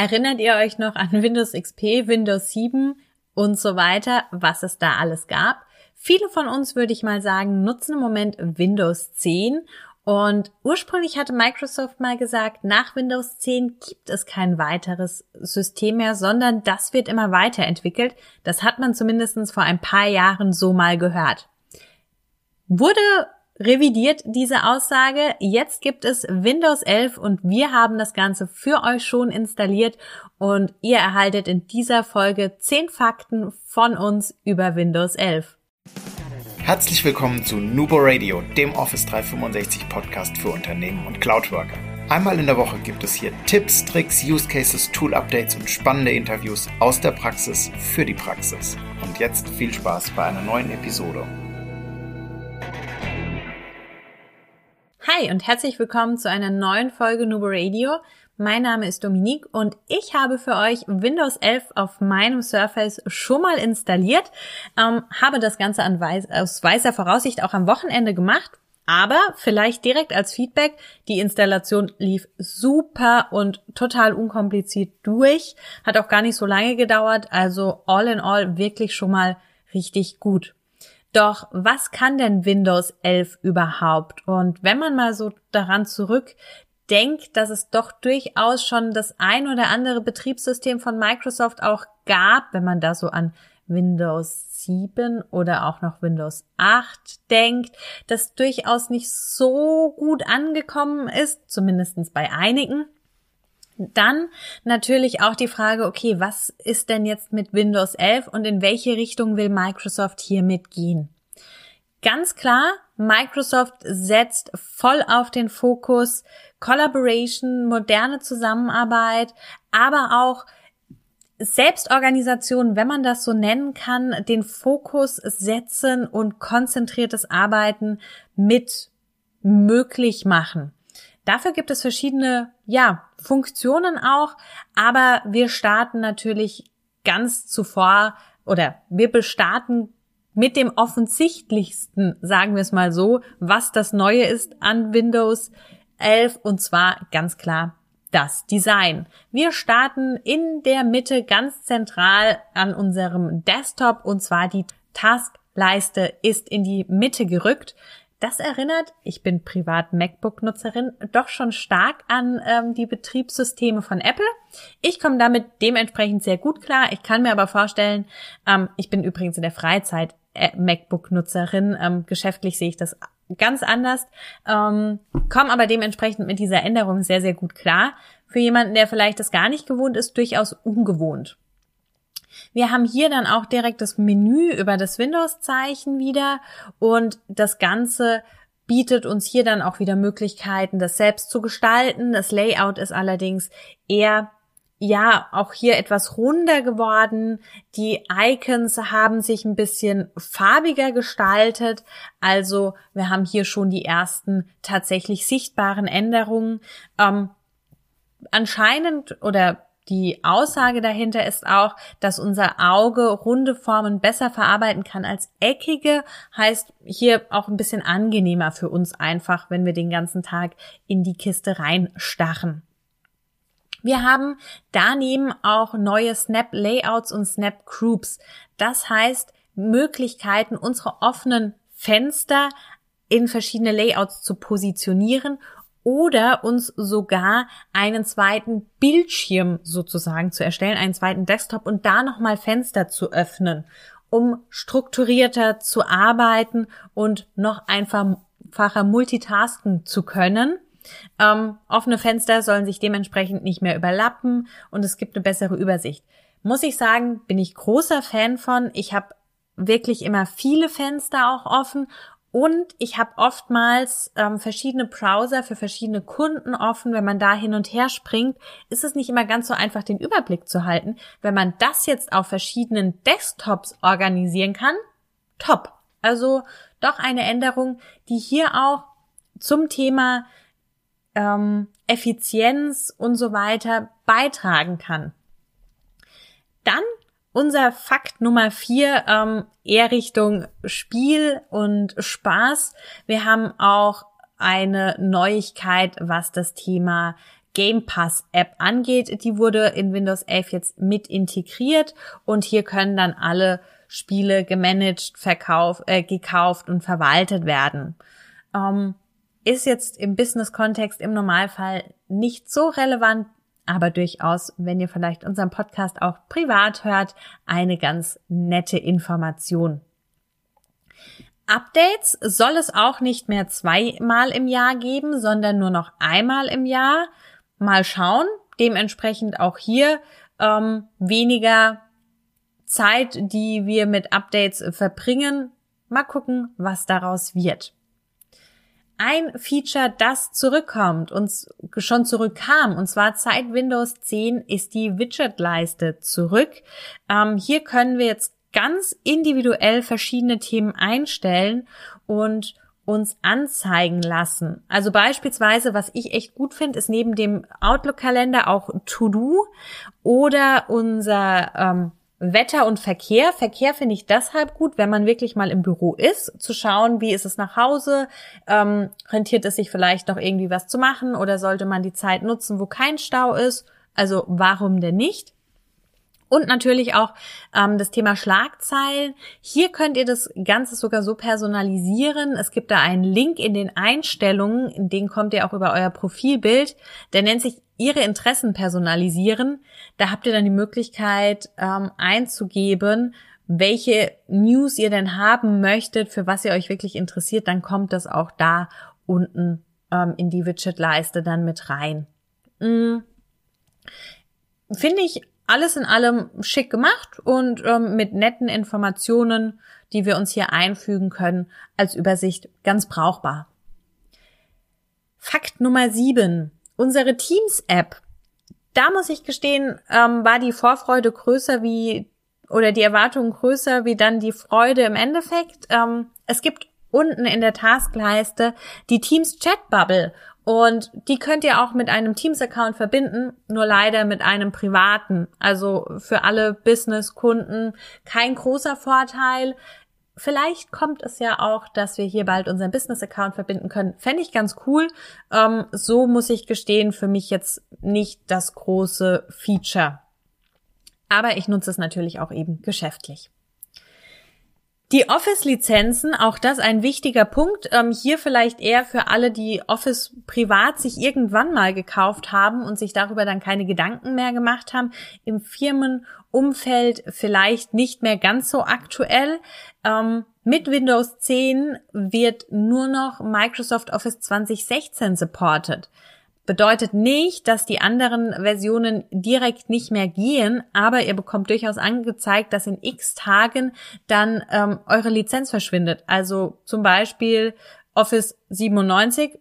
Erinnert ihr euch noch an Windows XP, Windows 7 und so weiter, was es da alles gab? Viele von uns, würde ich mal sagen, nutzen im Moment Windows 10 und ursprünglich hatte Microsoft mal gesagt, nach Windows 10 gibt es kein weiteres System mehr, sondern das wird immer weiterentwickelt. Das hat man zumindest vor ein paar Jahren so mal gehört. Wurde revidiert diese Aussage. Jetzt gibt es Windows 11 und wir haben das Ganze für euch schon installiert und ihr erhaltet in dieser Folge 10 Fakten von uns über Windows 11. Herzlich willkommen zu Nubo Radio, dem Office 365 Podcast für Unternehmen und Cloudworker. Einmal in der Woche gibt es hier Tipps, Tricks, Use Cases, Tool Updates und spannende Interviews aus der Praxis für die Praxis. Und jetzt viel Spaß bei einer neuen Episode. Hi und herzlich willkommen zu einer neuen Folge Nubo Radio. Mein Name ist Dominique und ich habe für euch Windows 11 auf meinem Surface schon mal installiert, ähm, habe das Ganze an weiß, aus weißer Voraussicht auch am Wochenende gemacht. Aber vielleicht direkt als Feedback, die Installation lief super und total unkompliziert durch, hat auch gar nicht so lange gedauert, also all in all wirklich schon mal richtig gut. Doch was kann denn Windows 11 überhaupt? Und wenn man mal so daran zurückdenkt, dass es doch durchaus schon das ein oder andere Betriebssystem von Microsoft auch gab, wenn man da so an Windows 7 oder auch noch Windows 8 denkt, das durchaus nicht so gut angekommen ist, zumindestens bei einigen. Dann natürlich auch die Frage, okay, was ist denn jetzt mit Windows 11 und in welche Richtung will Microsoft hiermit gehen? Ganz klar, Microsoft setzt voll auf den Fokus Collaboration, moderne Zusammenarbeit, aber auch Selbstorganisation, wenn man das so nennen kann, den Fokus setzen und konzentriertes Arbeiten mit möglich machen. Dafür gibt es verschiedene, ja, Funktionen auch, aber wir starten natürlich ganz zuvor oder wir bestarten mit dem offensichtlichsten, sagen wir es mal so, was das Neue ist an Windows 11 und zwar ganz klar das Design. Wir starten in der Mitte ganz zentral an unserem Desktop und zwar die Taskleiste ist in die Mitte gerückt. Das erinnert, ich bin privat MacBook-Nutzerin, doch schon stark an ähm, die Betriebssysteme von Apple. Ich komme damit dementsprechend sehr gut klar. Ich kann mir aber vorstellen, ähm, ich bin übrigens in der Freizeit äh, MacBook-Nutzerin. Ähm, geschäftlich sehe ich das ganz anders, ähm, komme aber dementsprechend mit dieser Änderung sehr, sehr gut klar. Für jemanden, der vielleicht das gar nicht gewohnt ist, durchaus ungewohnt. Wir haben hier dann auch direkt das Menü über das Windows-Zeichen wieder und das Ganze bietet uns hier dann auch wieder Möglichkeiten, das selbst zu gestalten. Das Layout ist allerdings eher ja, auch hier etwas runder geworden. Die Icons haben sich ein bisschen farbiger gestaltet. Also wir haben hier schon die ersten tatsächlich sichtbaren Änderungen. Ähm, anscheinend oder die Aussage dahinter ist auch, dass unser Auge runde Formen besser verarbeiten kann als eckige, heißt hier auch ein bisschen angenehmer für uns einfach, wenn wir den ganzen Tag in die Kiste reinstarren. Wir haben daneben auch neue Snap Layouts und Snap Groups. Das heißt, Möglichkeiten, unsere offenen Fenster in verschiedene Layouts zu positionieren oder uns sogar einen zweiten Bildschirm sozusagen zu erstellen, einen zweiten Desktop und da nochmal Fenster zu öffnen, um strukturierter zu arbeiten und noch einfacher multitasken zu können. Ähm, offene Fenster sollen sich dementsprechend nicht mehr überlappen und es gibt eine bessere Übersicht. Muss ich sagen, bin ich großer Fan von. Ich habe wirklich immer viele Fenster auch offen und ich habe oftmals ähm, verschiedene Browser für verschiedene Kunden offen. Wenn man da hin und her springt, ist es nicht immer ganz so einfach, den Überblick zu halten. Wenn man das jetzt auf verschiedenen Desktops organisieren kann, top. Also doch eine Änderung, die hier auch zum Thema ähm, Effizienz und so weiter beitragen kann. Dann unser Fakt Nummer vier ähm, eher Richtung Spiel und Spaß. Wir haben auch eine Neuigkeit, was das Thema Game Pass App angeht. Die wurde in Windows 11 jetzt mit integriert und hier können dann alle Spiele gemanagt, verkauft, äh, gekauft und verwaltet werden. Ähm, ist jetzt im Business-Kontext im Normalfall nicht so relevant, aber durchaus, wenn ihr vielleicht unseren Podcast auch privat hört, eine ganz nette Information. Updates soll es auch nicht mehr zweimal im Jahr geben, sondern nur noch einmal im Jahr. Mal schauen. Dementsprechend auch hier ähm, weniger Zeit, die wir mit Updates verbringen. Mal gucken, was daraus wird. Ein Feature, das zurückkommt und schon zurückkam, und zwar seit Windows 10, ist die Widget-Leiste zurück. Ähm, hier können wir jetzt ganz individuell verschiedene Themen einstellen und uns anzeigen lassen. Also beispielsweise, was ich echt gut finde, ist neben dem Outlook-Kalender auch To-Do oder unser ähm, Wetter und Verkehr. Verkehr finde ich deshalb gut, wenn man wirklich mal im Büro ist, zu schauen, wie ist es nach Hause, ähm, rentiert es sich vielleicht noch irgendwie was zu machen oder sollte man die Zeit nutzen, wo kein Stau ist. Also warum denn nicht? Und natürlich auch ähm, das Thema Schlagzeilen. Hier könnt ihr das Ganze sogar so personalisieren. Es gibt da einen Link in den Einstellungen, in den kommt ihr auch über euer Profilbild. Der nennt sich Ihre Interessen personalisieren. Da habt ihr dann die Möglichkeit ähm, einzugeben, welche News ihr denn haben möchtet, für was ihr euch wirklich interessiert. Dann kommt das auch da unten ähm, in die Widget-Leiste dann mit rein. Mhm. Finde ich alles in allem schick gemacht und ähm, mit netten Informationen, die wir uns hier einfügen können, als Übersicht ganz brauchbar. Fakt Nummer sieben: Unsere Teams-App. Da muss ich gestehen, ähm, war die Vorfreude größer wie oder die Erwartung größer wie dann die Freude im Endeffekt. Ähm, es gibt unten in der Taskleiste die Teams Chat Bubble und die könnt ihr auch mit einem Teams-Account verbinden, nur leider mit einem privaten. Also für alle Business-Kunden kein großer Vorteil. Vielleicht kommt es ja auch, dass wir hier bald unseren Business-Account verbinden können. Fände ich ganz cool. Ähm, so muss ich gestehen, für mich jetzt nicht das große Feature. Aber ich nutze es natürlich auch eben geschäftlich. Die Office-Lizenzen, auch das ein wichtiger Punkt. Ähm, hier vielleicht eher für alle, die Office privat sich irgendwann mal gekauft haben und sich darüber dann keine Gedanken mehr gemacht haben. Im Firmenumfeld vielleicht nicht mehr ganz so aktuell. Ähm, mit Windows 10 wird nur noch Microsoft Office 2016 supported. Bedeutet nicht, dass die anderen Versionen direkt nicht mehr gehen, aber ihr bekommt durchaus angezeigt, dass in x Tagen dann ähm, eure Lizenz verschwindet. Also zum Beispiel Office 97.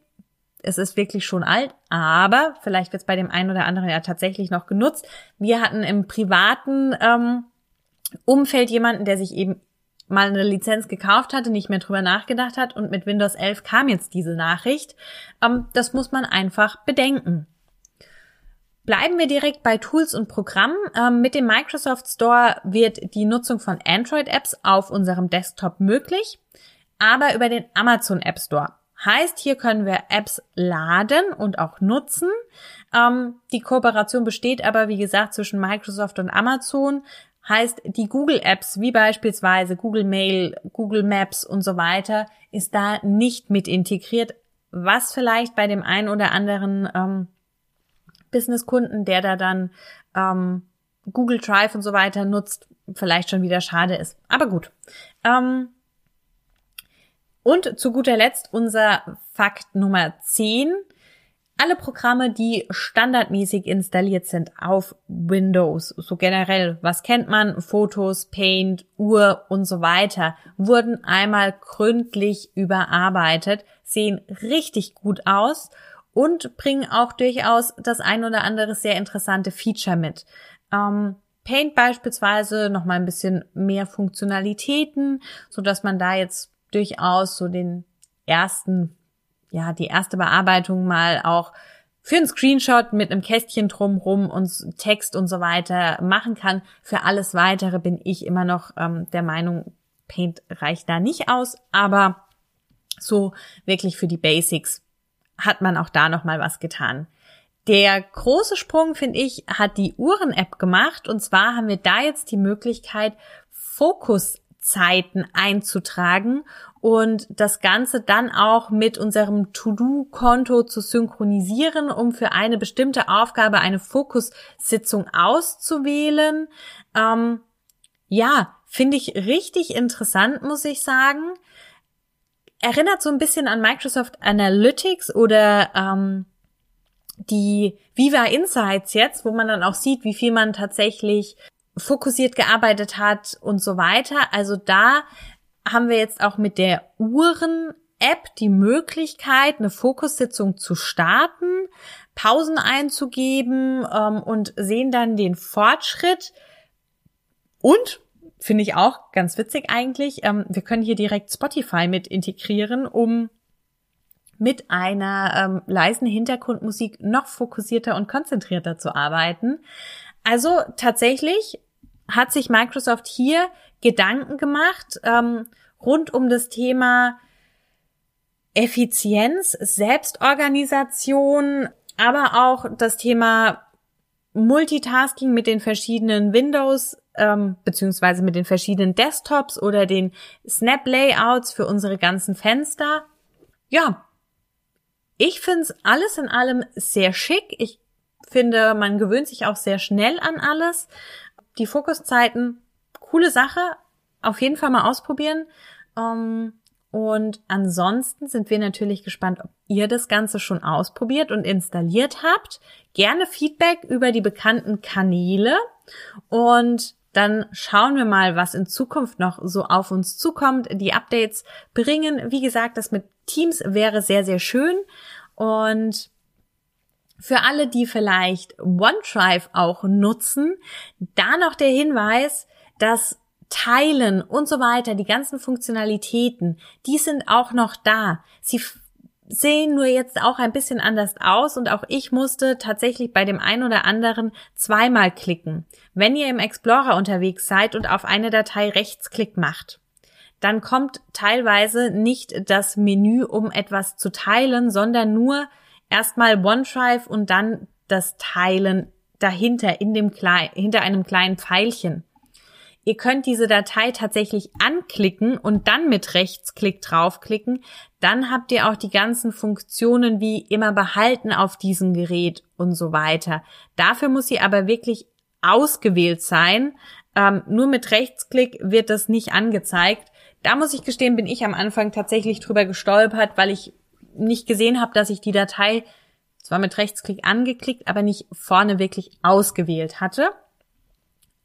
Es ist wirklich schon alt, aber vielleicht wird es bei dem einen oder anderen ja tatsächlich noch genutzt. Wir hatten im privaten ähm, Umfeld jemanden, der sich eben mal eine Lizenz gekauft hatte, nicht mehr drüber nachgedacht hat und mit Windows 11 kam jetzt diese Nachricht. Ähm, das muss man einfach bedenken. Bleiben wir direkt bei Tools und Programmen. Ähm, mit dem Microsoft Store wird die Nutzung von Android-Apps auf unserem Desktop möglich, aber über den Amazon App Store. Heißt, hier können wir Apps laden und auch nutzen. Ähm, die Kooperation besteht aber, wie gesagt, zwischen Microsoft und Amazon. Heißt, die Google Apps, wie beispielsweise Google Mail, Google Maps und so weiter, ist da nicht mit integriert, was vielleicht bei dem einen oder anderen ähm, Businesskunden, der da dann ähm, Google Drive und so weiter nutzt, vielleicht schon wieder schade ist. Aber gut. Ähm, und zu guter Letzt unser Fakt Nummer 10 alle Programme, die standardmäßig installiert sind auf Windows, so generell, was kennt man, Fotos, Paint, Uhr und so weiter, wurden einmal gründlich überarbeitet, sehen richtig gut aus und bringen auch durchaus das ein oder andere sehr interessante Feature mit. Ähm, Paint beispielsweise noch mal ein bisschen mehr Funktionalitäten, so dass man da jetzt durchaus so den ersten ja, die erste Bearbeitung mal auch für einen Screenshot mit einem Kästchen drumrum und Text und so weiter machen kann. Für alles weitere bin ich immer noch ähm, der Meinung, Paint reicht da nicht aus, aber so wirklich für die Basics hat man auch da noch mal was getan. Der große Sprung, finde ich, hat die Uhren-App gemacht. Und zwar haben wir da jetzt die Möglichkeit, Fokuszeiten einzutragen und das Ganze dann auch mit unserem To-Do-Konto zu synchronisieren, um für eine bestimmte Aufgabe eine Fokussitzung auszuwählen. Ähm, ja, finde ich richtig interessant, muss ich sagen. Erinnert so ein bisschen an Microsoft Analytics oder ähm, die Viva Insights jetzt, wo man dann auch sieht, wie viel man tatsächlich fokussiert gearbeitet hat und so weiter. Also da haben wir jetzt auch mit der Uhren-App die Möglichkeit, eine Fokussitzung zu starten, Pausen einzugeben ähm, und sehen dann den Fortschritt. Und finde ich auch ganz witzig eigentlich, ähm, wir können hier direkt Spotify mit integrieren, um mit einer ähm, leisen Hintergrundmusik noch fokussierter und konzentrierter zu arbeiten. Also tatsächlich hat sich Microsoft hier Gedanken gemacht ähm, rund um das Thema Effizienz, Selbstorganisation, aber auch das Thema Multitasking mit den verschiedenen Windows ähm, beziehungsweise mit den verschiedenen Desktops oder den Snap-Layouts für unsere ganzen Fenster. Ja, ich finde es alles in allem sehr schick. Ich finde, man gewöhnt sich auch sehr schnell an alles. Die Fokuszeiten, coole Sache. Auf jeden Fall mal ausprobieren. Ähm, und ansonsten sind wir natürlich gespannt, ob ihr das Ganze schon ausprobiert und installiert habt. Gerne Feedback über die bekannten Kanäle. Und dann schauen wir mal, was in Zukunft noch so auf uns zukommt. Die Updates bringen, wie gesagt, das mit Teams wäre sehr, sehr schön. Und für alle, die vielleicht OneDrive auch nutzen, da noch der Hinweis, dass Teilen und so weiter, die ganzen Funktionalitäten, die sind auch noch da. Sie sehen nur jetzt auch ein bisschen anders aus und auch ich musste tatsächlich bei dem einen oder anderen zweimal klicken. Wenn ihr im Explorer unterwegs seid und auf eine Datei Rechtsklick macht, dann kommt teilweise nicht das Menü, um etwas zu teilen, sondern nur erstmal OneDrive und dann das Teilen dahinter in dem kleinen, hinter einem kleinen Pfeilchen. Ihr könnt diese Datei tatsächlich anklicken und dann mit Rechtsklick draufklicken. Dann habt ihr auch die ganzen Funktionen wie immer behalten auf diesem Gerät und so weiter. Dafür muss sie aber wirklich ausgewählt sein. Ähm, nur mit Rechtsklick wird das nicht angezeigt. Da muss ich gestehen, bin ich am Anfang tatsächlich drüber gestolpert, weil ich nicht gesehen habe, dass ich die Datei zwar mit Rechtsklick angeklickt, aber nicht vorne wirklich ausgewählt hatte.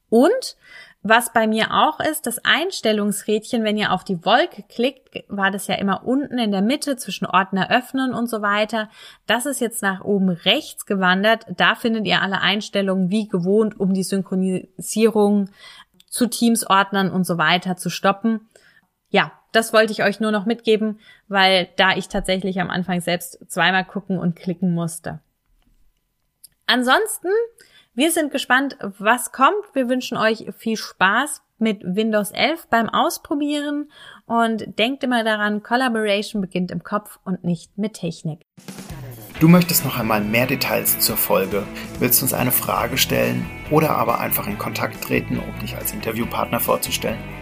Und was bei mir auch ist, das Einstellungsrädchen, wenn ihr auf die Wolke klickt, war das ja immer unten in der Mitte zwischen Ordner öffnen und so weiter. Das ist jetzt nach oben rechts gewandert. Da findet ihr alle Einstellungen wie gewohnt, um die Synchronisierung zu Teams-Ordnern und so weiter zu stoppen. Ja, das wollte ich euch nur noch mitgeben, weil da ich tatsächlich am Anfang selbst zweimal gucken und klicken musste. Ansonsten wir sind gespannt, was kommt. Wir wünschen euch viel Spaß mit Windows 11 beim Ausprobieren und denkt immer daran, Collaboration beginnt im Kopf und nicht mit Technik. Du möchtest noch einmal mehr Details zur Folge, willst uns eine Frage stellen oder aber einfach in Kontakt treten, um dich als Interviewpartner vorzustellen?